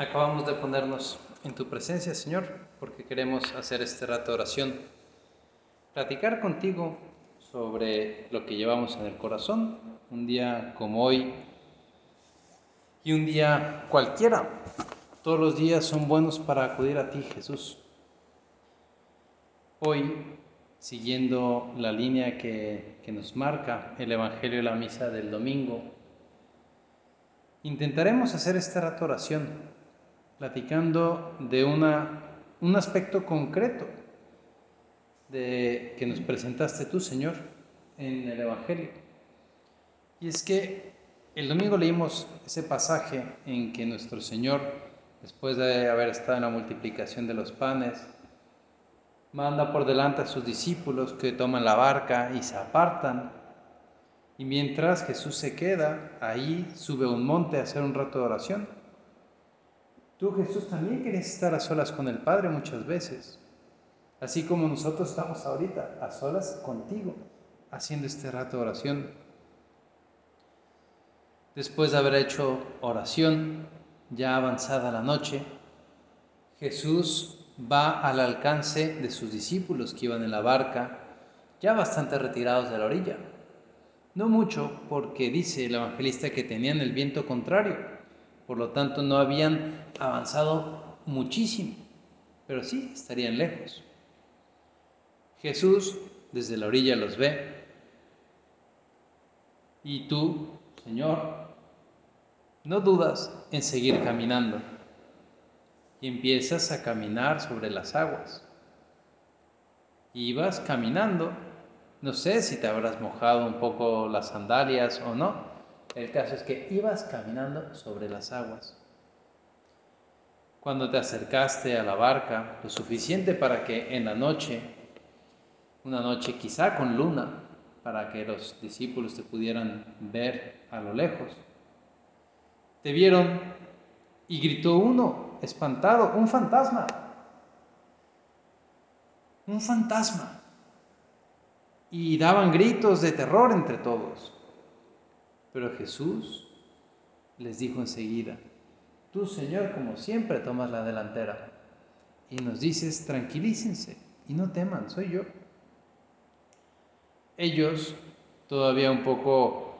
acabamos de ponernos en tu presencia, Señor, porque queremos hacer este rato de oración, platicar contigo sobre lo que llevamos en el corazón, un día como hoy y un día cualquiera. Todos los días son buenos para acudir a ti, Jesús. Hoy, siguiendo la línea que, que nos marca el Evangelio y la Misa del domingo, intentaremos hacer esta rato oración platicando de una, un aspecto concreto de, que nos presentaste tú, Señor, en el Evangelio. Y es que el domingo leímos ese pasaje en que nuestro Señor, después de haber estado en la multiplicación de los panes, manda por delante a sus discípulos que toman la barca y se apartan. Y mientras Jesús se queda, ahí sube a un monte a hacer un rato de oración. Tú, Jesús, también quieres estar a solas con el Padre muchas veces, así como nosotros estamos ahorita a solas contigo, haciendo este rato de oración. Después de haber hecho oración, ya avanzada la noche, Jesús va al alcance de sus discípulos que iban en la barca, ya bastante retirados de la orilla. No mucho, porque dice el evangelista que tenían el viento contrario por lo tanto, no habían avanzado muchísimo, pero sí estarían lejos. Jesús desde la orilla los ve y tú, Señor, no dudas en seguir caminando y empiezas a caminar sobre las aguas. Y vas caminando, no sé si te habrás mojado un poco las sandalias o no, el caso es que ibas caminando sobre las aguas. Cuando te acercaste a la barca, lo suficiente para que en la noche, una noche quizá con luna, para que los discípulos te pudieran ver a lo lejos, te vieron y gritó uno, espantado, un fantasma, un fantasma. Y daban gritos de terror entre todos. Pero Jesús les dijo enseguida, tú Señor como siempre tomas la delantera y nos dices, tranquilícense y no teman, soy yo. Ellos, todavía un poco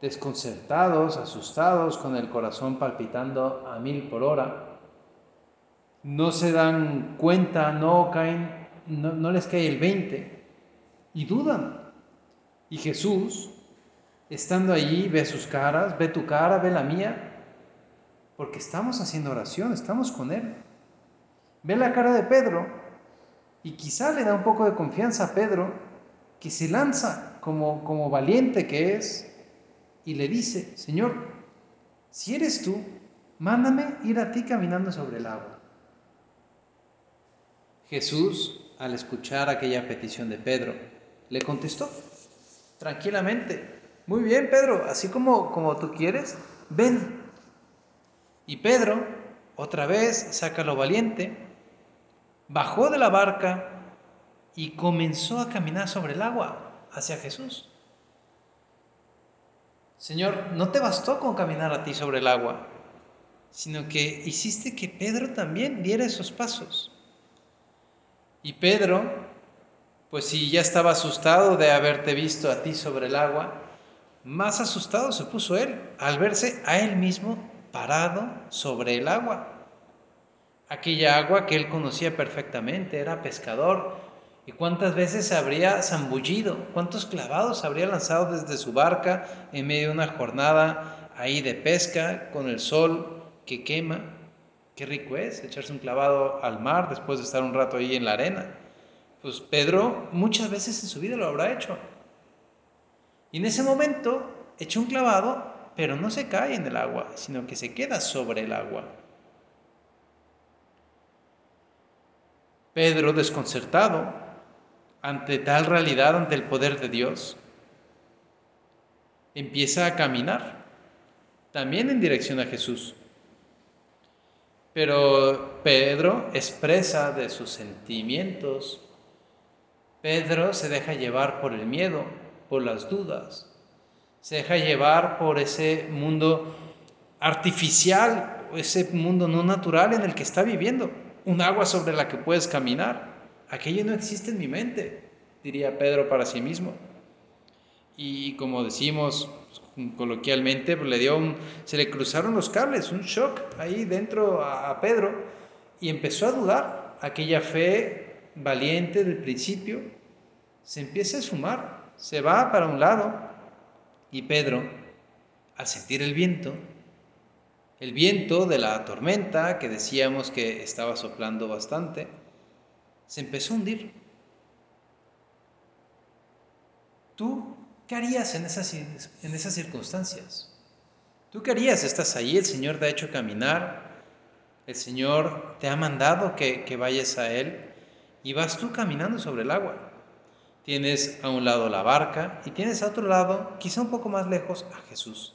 desconcertados, asustados, con el corazón palpitando a mil por hora, no se dan cuenta, no caen, no, no les cae el 20 y dudan. Y Jesús, estando allí, ve sus caras, ve tu cara, ve la mía, porque estamos haciendo oración, estamos con Él. Ve la cara de Pedro y quizá le da un poco de confianza a Pedro, que se lanza como, como valiente que es y le dice, Señor, si eres tú, mándame ir a ti caminando sobre el agua. Jesús, al escuchar aquella petición de Pedro, le contestó tranquilamente, muy bien, Pedro, así como, como tú quieres, ven. Y Pedro, otra vez, saca lo valiente, bajó de la barca y comenzó a caminar sobre el agua hacia Jesús. Señor, no te bastó con caminar a ti sobre el agua, sino que hiciste que Pedro también diera esos pasos. Y Pedro, pues si ya estaba asustado de haberte visto a ti sobre el agua, más asustado se puso él al verse a él mismo parado sobre el agua. Aquella agua que él conocía perfectamente, era pescador. ¿Y cuántas veces habría zambullido? ¿Cuántos clavados habría lanzado desde su barca en medio de una jornada ahí de pesca con el sol que quema? Qué rico es echarse un clavado al mar después de estar un rato ahí en la arena. Pues Pedro muchas veces en su vida lo habrá hecho. Y en ese momento echa un clavado, pero no se cae en el agua, sino que se queda sobre el agua. Pedro, desconcertado ante tal realidad, ante el poder de Dios, empieza a caminar, también en dirección a Jesús. Pero Pedro expresa de sus sentimientos, Pedro se deja llevar por el miedo, por las dudas, se deja llevar por ese mundo artificial ese mundo no natural en el que está viviendo, un agua sobre la que puedes caminar. Aquello no existe en mi mente, diría Pedro para sí mismo. Y como decimos coloquialmente, le dio se le cruzaron los cables, un shock ahí dentro a, a Pedro y empezó a dudar. Aquella fe valiente del principio se empieza a sumar, se va para un lado y Pedro, al sentir el viento, el viento de la tormenta que decíamos que estaba soplando bastante, se empezó a hundir. ¿Tú qué harías en esas, en esas circunstancias? ¿Tú qué harías? Estás ahí, el Señor te ha hecho caminar, el Señor te ha mandado que, que vayas a Él y vas tú caminando sobre el agua. Tienes a un lado la barca y tienes a otro lado, quizá un poco más lejos, a Jesús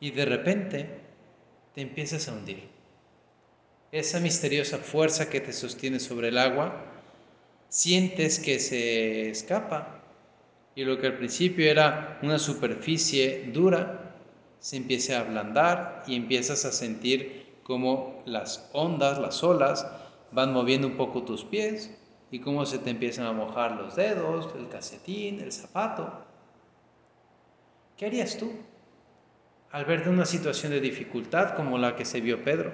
y de repente te empiezas a hundir. Esa misteriosa fuerza que te sostiene sobre el agua, sientes que se escapa y lo que al principio era una superficie dura, se empieza a ablandar y empiezas a sentir como las ondas, las olas, van moviendo un poco tus pies y cómo se te empiezan a mojar los dedos, el calcetín, el zapato. ¿Qué harías tú? al ver de una situación de dificultad como la que se vio Pedro.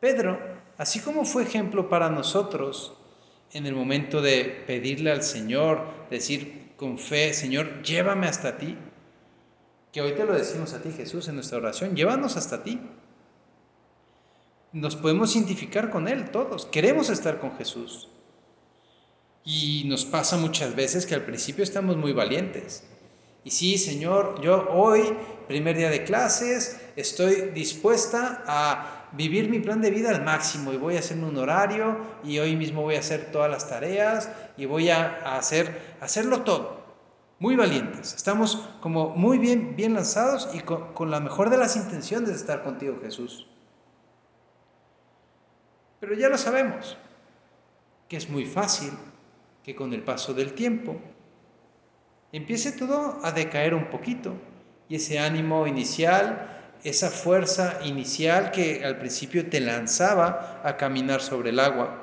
Pedro, así como fue ejemplo para nosotros en el momento de pedirle al Señor, decir con fe, Señor, llévame hasta ti, que hoy te lo decimos a ti Jesús en nuestra oración, llévanos hasta ti. Nos podemos identificar con Él todos, queremos estar con Jesús. Y nos pasa muchas veces que al principio estamos muy valientes, y sí, Señor, yo hoy, primer día de clases, estoy dispuesta a vivir mi plan de vida al máximo y voy a hacerme un horario y hoy mismo voy a hacer todas las tareas y voy a hacer, hacerlo todo. Muy valientes. Estamos como muy bien, bien lanzados y con, con la mejor de las intenciones de estar contigo, Jesús. Pero ya lo sabemos, que es muy fácil que con el paso del tiempo empiece todo a decaer un poquito y ese ánimo inicial, esa fuerza inicial que al principio te lanzaba a caminar sobre el agua,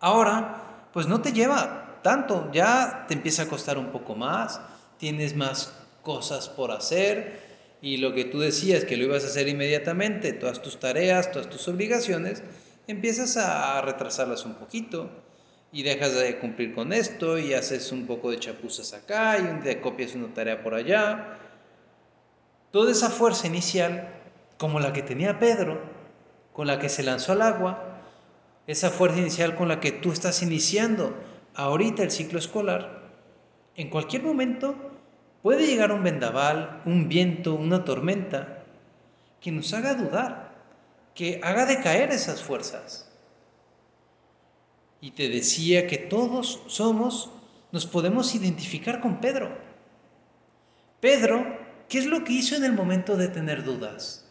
ahora pues no te lleva tanto, ya te empieza a costar un poco más, tienes más cosas por hacer y lo que tú decías que lo ibas a hacer inmediatamente, todas tus tareas, todas tus obligaciones, empiezas a retrasarlas un poquito y dejas de cumplir con esto y haces un poco de chapuzas acá y te copias una tarea por allá. Toda esa fuerza inicial, como la que tenía Pedro, con la que se lanzó al agua, esa fuerza inicial con la que tú estás iniciando ahorita el ciclo escolar, en cualquier momento puede llegar un vendaval, un viento, una tormenta, que nos haga dudar, que haga decaer esas fuerzas. Y te decía que todos somos, nos podemos identificar con Pedro. Pedro, ¿qué es lo que hizo en el momento de tener dudas?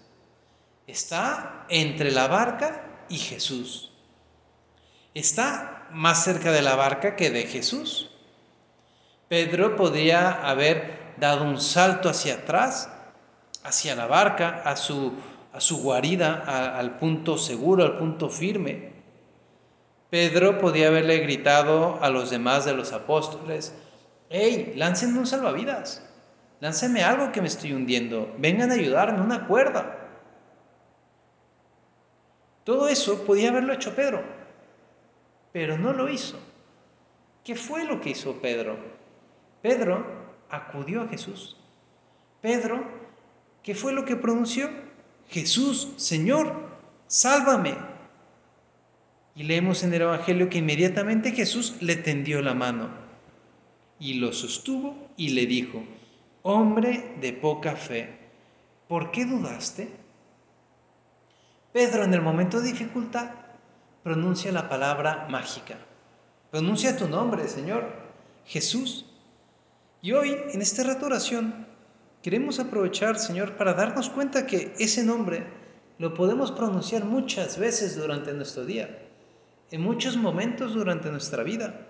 Está entre la barca y Jesús. Está más cerca de la barca que de Jesús. Pedro podría haber dado un salto hacia atrás, hacia la barca, a su, a su guarida, al punto seguro, al punto firme. Pedro podía haberle gritado a los demás de los apóstoles, hey, láncenme un salvavidas, láncenme algo que me estoy hundiendo, vengan a ayudarme, una cuerda. Todo eso podía haberlo hecho Pedro, pero no lo hizo. ¿Qué fue lo que hizo Pedro? Pedro acudió a Jesús. Pedro, ¿qué fue lo que pronunció? Jesús, Señor, sálvame. Y leemos en el Evangelio que inmediatamente Jesús le tendió la mano y lo sostuvo y le dijo, hombre de poca fe, ¿por qué dudaste? Pedro en el momento de dificultad pronuncia la palabra mágica. Pronuncia tu nombre, Señor, Jesús. Y hoy, en esta rato oración, queremos aprovechar, Señor, para darnos cuenta que ese nombre lo podemos pronunciar muchas veces durante nuestro día en muchos momentos durante nuestra vida,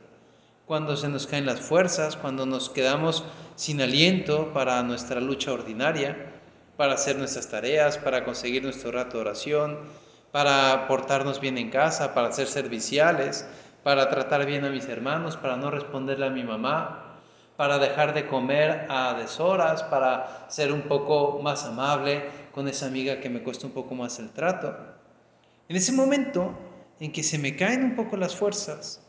cuando se nos caen las fuerzas, cuando nos quedamos sin aliento para nuestra lucha ordinaria, para hacer nuestras tareas, para conseguir nuestro rato de oración, para portarnos bien en casa, para ser serviciales, para tratar bien a mis hermanos, para no responderle a mi mamá, para dejar de comer a deshoras, para ser un poco más amable con esa amiga que me cuesta un poco más el trato. En ese momento en que se me caen un poco las fuerzas,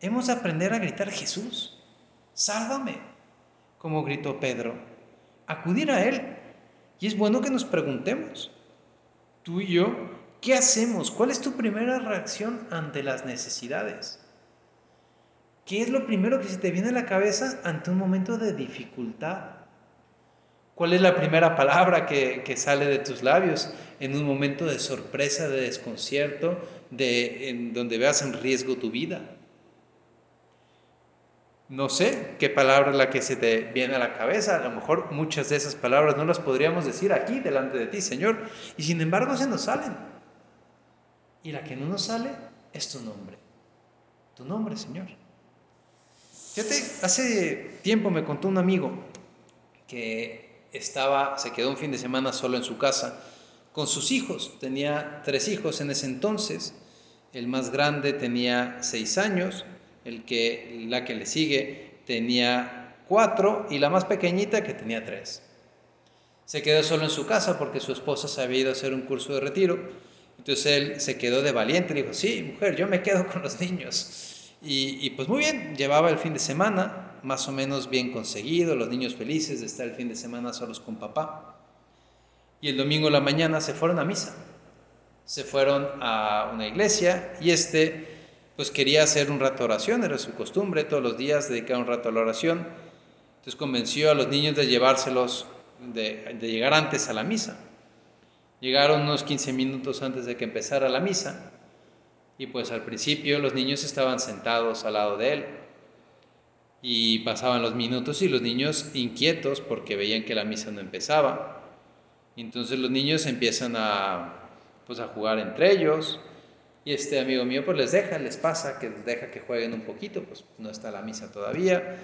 hemos de aprender a gritar Jesús, sálvame, como gritó Pedro, acudir a Él y es bueno que nos preguntemos, tú y yo, ¿qué hacemos? ¿Cuál es tu primera reacción ante las necesidades? ¿Qué es lo primero que se te viene a la cabeza ante un momento de dificultad? ¿Cuál es la primera palabra que, sale de tus labios en un momento de sorpresa, de desconcierto, de, en donde veas en riesgo tu vida? No sé qué palabra es la que se te viene a la cabeza. A lo mejor muchas de esas palabras no las podríamos decir aquí delante de ti, Señor. Y sin embargo se nos salen. Y la que no nos sale es tu nombre. Tu nombre, Señor. Fíjate, hace tiempo me contó un amigo que estaba, se quedó un fin de semana solo en su casa con sus hijos. Tenía tres hijos en ese entonces. El más grande tenía seis años el que, la que le sigue tenía cuatro y la más pequeñita que tenía tres. Se quedó solo en su casa porque su esposa se había ido a hacer un curso de retiro. Entonces él se quedó de valiente y dijo, sí, mujer, yo me quedo con los niños. Y, pues muy bien, llevaba el fin de semana, más o menos bien conseguido, los niños felices de estar el fin de semana solos con papá. Y el domingo en la mañana se fueron a misa. Se fueron a una iglesia y este pues quería hacer un rato de oración, era su costumbre todos los días dedicar un rato a la oración. Entonces convenció a los niños de llevárselos, de, llegar antes a la misa. Llegaron unos 15 minutos antes de que empezara la misa y pues al principio los niños estaban sentados al lado de él y pasaban los minutos y los niños inquietos porque veían que la misa no empezaba. entonces los niños empiezan a, pues, a jugar entre ellos, y este amigo mío pues les deja, les pasa, que les deja que jueguen un poquito, pues no está la misa todavía.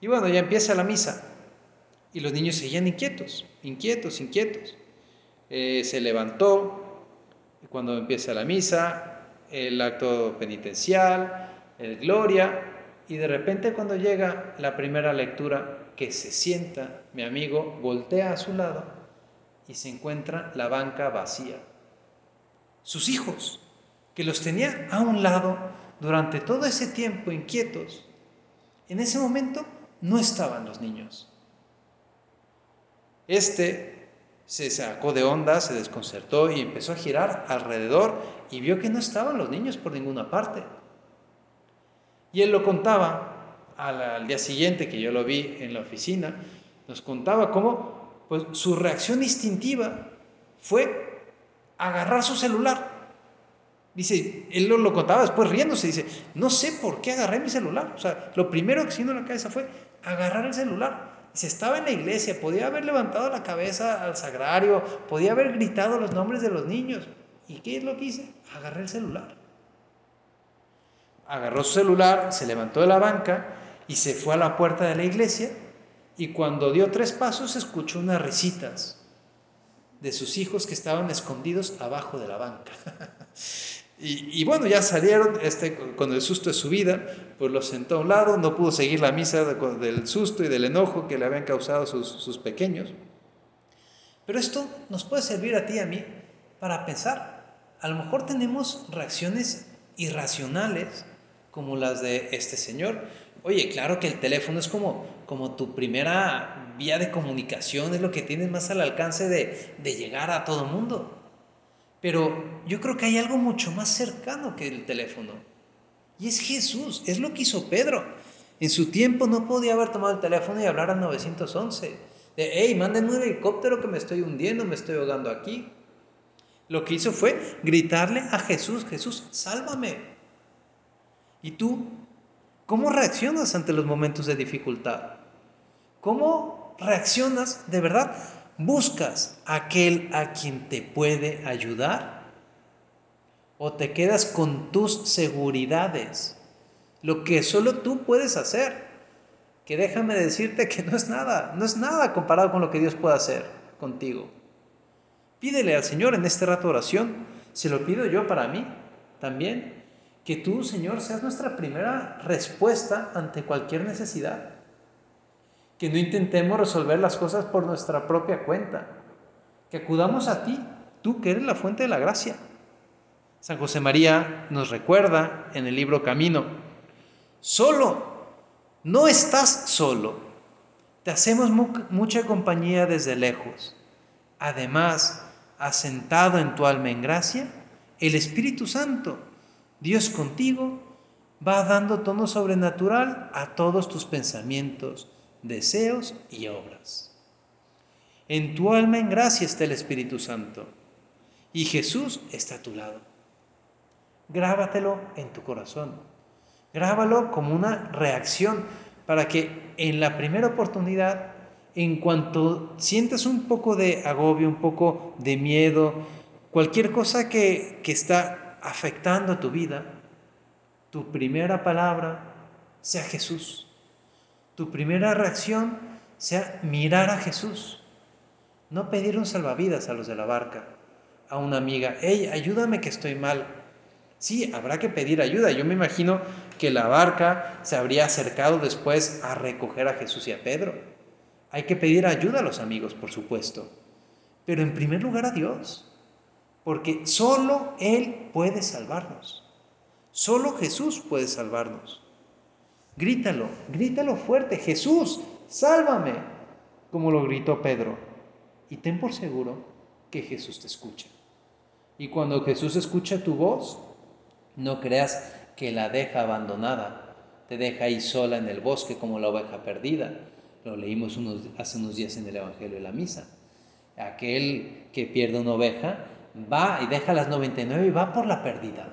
Y bueno, ya empieza la misa. Y los niños seguían inquietos, inquietos, inquietos. Eh, se levantó cuando empieza la misa, el acto penitencial, el gloria, y de repente cuando llega la primera lectura, que se sienta, mi amigo voltea a su lado y se encuentra la banca vacía. Sus hijos, que los tenía a un lado durante todo ese tiempo inquietos, en ese momento no estaban los niños. Este se sacó de onda, se desconcertó y empezó a girar alrededor y vio que no estaban los niños por ninguna parte. Y él lo contaba al, día siguiente que yo lo vi en la oficina, nos contaba cómo pues, su reacción instintiva fue agarrar su celular Dice, él lo, contaba después riéndose, dice, no sé por qué agarré mi celular. O sea, lo primero que se a la cabeza fue agarrar el celular. Dice, estaba en la iglesia, podía haber levantado la cabeza al sagrario, podía haber gritado los nombres de los niños. ¿Y qué es lo que hice? Agarré el celular. Agarró su celular, se levantó de la banca y se fue a la puerta de la iglesia y cuando dio tres pasos escuchó unas risitas de sus hijos que estaban escondidos abajo de la banca. Y, bueno, ya salieron este, con el susto de su vida, pues lo sentó a un lado, no pudo seguir la misa del susto y del enojo que le habían causado sus, sus pequeños. Pero esto nos puede servir a ti y a mí para pensar. A lo mejor tenemos reacciones irracionales como las de este señor. Oye, claro que el teléfono es como, como tu primera vía de comunicación, es lo que tienes más al alcance de, de llegar a todo mundo. Pero yo creo que hay algo mucho más cercano que el teléfono. Y es Jesús, es lo que hizo Pedro. En su tiempo no podía haber tomado el teléfono y hablar al 911. De, hey, manden un helicóptero que me estoy hundiendo, me estoy ahogando aquí. Lo que hizo fue gritarle a Jesús, Jesús, sálvame. ¿Y tú? ¿Cómo reaccionas ante los momentos de dificultad? ¿Cómo reaccionas de verdad ¿Buscas aquel a quien te puede ayudar? ¿O te quedas con tus seguridades? Lo que solo tú puedes hacer. Que déjame decirte que no es nada, no es nada comparado con lo que Dios puede hacer. contigo. Pídele al Señor en este rato de oración, se lo pido yo para mí también, que tú, Señor, seas nuestra primera respuesta ante cualquier necesidad. Que no intentemos resolver las cosas por nuestra propia cuenta. Que acudamos a ti, tú que eres la fuente de la gracia. San José María nos recuerda en el libro Camino, solo, no estás solo, te hacemos mucha compañía desde lejos. Además, asentado en tu alma en gracia, el Espíritu Santo Dios contigo va dando tono sobrenatural a todos tus pensamientos, deseos y obras. En tu alma en gracia está el Espíritu Santo y Jesús está a tu lado. Grábatelo en tu corazón. Grábalo como una reacción para que en la primera oportunidad, en cuanto sientas un poco de agobio, un poco de miedo, cualquier cosa que, que está afectando tu vida, tu primera palabra sea Jesús. Tu primera reacción sea mirar a Jesús. No pedir un salvavidas a los de la barca, a una amiga, hey, ayúdame que estoy mal. Sí, habrá que pedir ayuda. Yo me imagino que la barca se habría acercado después a recoger a Jesús y a Pedro. Hay que pedir ayuda a los amigos, por supuesto. Pero en primer lugar a Dios porque solo Él puede salvarnos. Solo Jesús puede salvarnos. Grítalo, grítalo fuerte, Jesús, sálvame, como lo gritó Pedro. Y ten por seguro que Jesús te escucha. Y cuando Jesús escucha tu voz, no creas que la deja abandonada, te deja ahí sola en el bosque como la oveja perdida. Lo leímos hace unos días en el Evangelio de la Misa. Aquel que pierde una oveja va y deja las 99 y va por la perdida.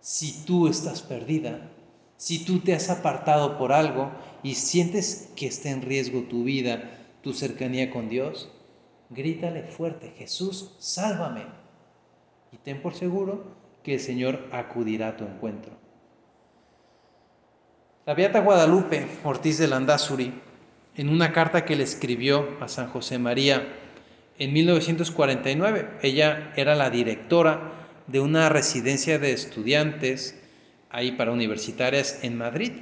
Si tú estás perdida, si tú te has apartado por algo y sientes que está en riesgo tu vida, tu cercanía con Dios, grítale fuerte, Jesús, sálvame. Y ten por seguro que el Señor acudirá a tu encuentro. La Beata Guadalupe Ortiz de Landazuri, en una carta que le escribió a San José María, en 1949. Ella era la directora de una residencia de estudiantes ahí para universitarias en Madrid.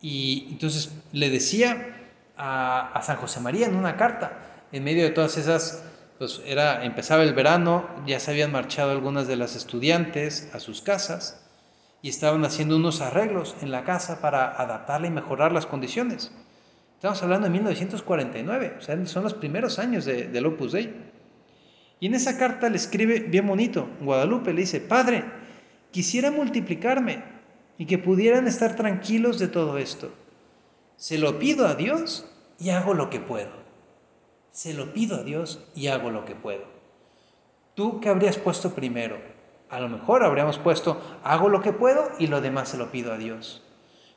Y entonces le decía a, San José María en una carta, en medio de todas esas, pues era, empezaba el verano, ya se habían marchado algunas de las estudiantes a sus casas y estaban haciendo unos arreglos en la casa para adaptarla y mejorar las condiciones. Estamos hablando de 1949, o sea, son los primeros años de, del Opus Dei. Y en esa carta le escribe bien bonito, Guadalupe le dice, Padre, quisiera multiplicarme y que pudieran estar tranquilos de todo esto. Se lo pido a Dios y hago lo que puedo. Se lo pido a Dios y hago lo que puedo. ¿Tú qué habrías puesto primero? A lo mejor habríamos puesto, hago lo que puedo y lo demás se lo pido a Dios.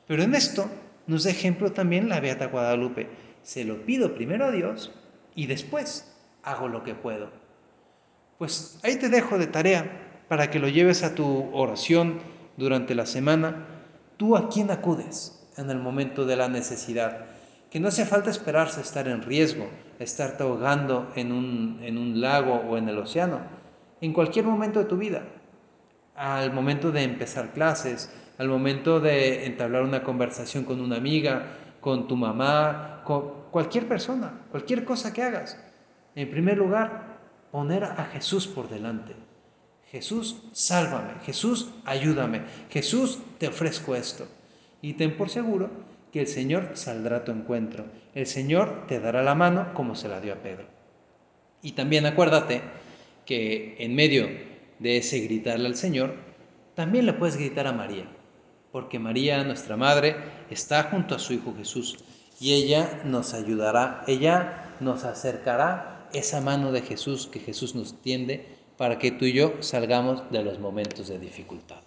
Pero en esto nos da ejemplo también la Beata Guadalupe. Se lo pido primero a Dios y después hago lo que puedo. Pues ahí te dejo de tarea para que lo lleves a tu oración durante la semana. ¿Tú a quién acudes en el momento de la necesidad? Que no hace falta esperarse estar en riesgo, estarte ahogando en un, en un lago o en el océano. En cualquier momento de tu vida, al momento de empezar clases, al momento de entablar una conversación con una amiga, con tu mamá, con cualquier persona, cualquier cosa que hagas. En primer lugar, poner a Jesús por delante. Jesús, sálvame. Jesús, ayúdame. Jesús, te ofrezco esto. Y ten por seguro que el Señor saldrá a tu encuentro. El Señor te dará la mano como se la dio a Pedro. Y también acuérdate que en medio de ese gritarle al Señor, también le puedes gritar a María porque María, nuestra Madre, está junto a su Hijo Jesús y ella nos ayudará, ella nos acercará esa mano de Jesús que Jesús nos tiende para que tú y yo salgamos de los momentos de dificultad.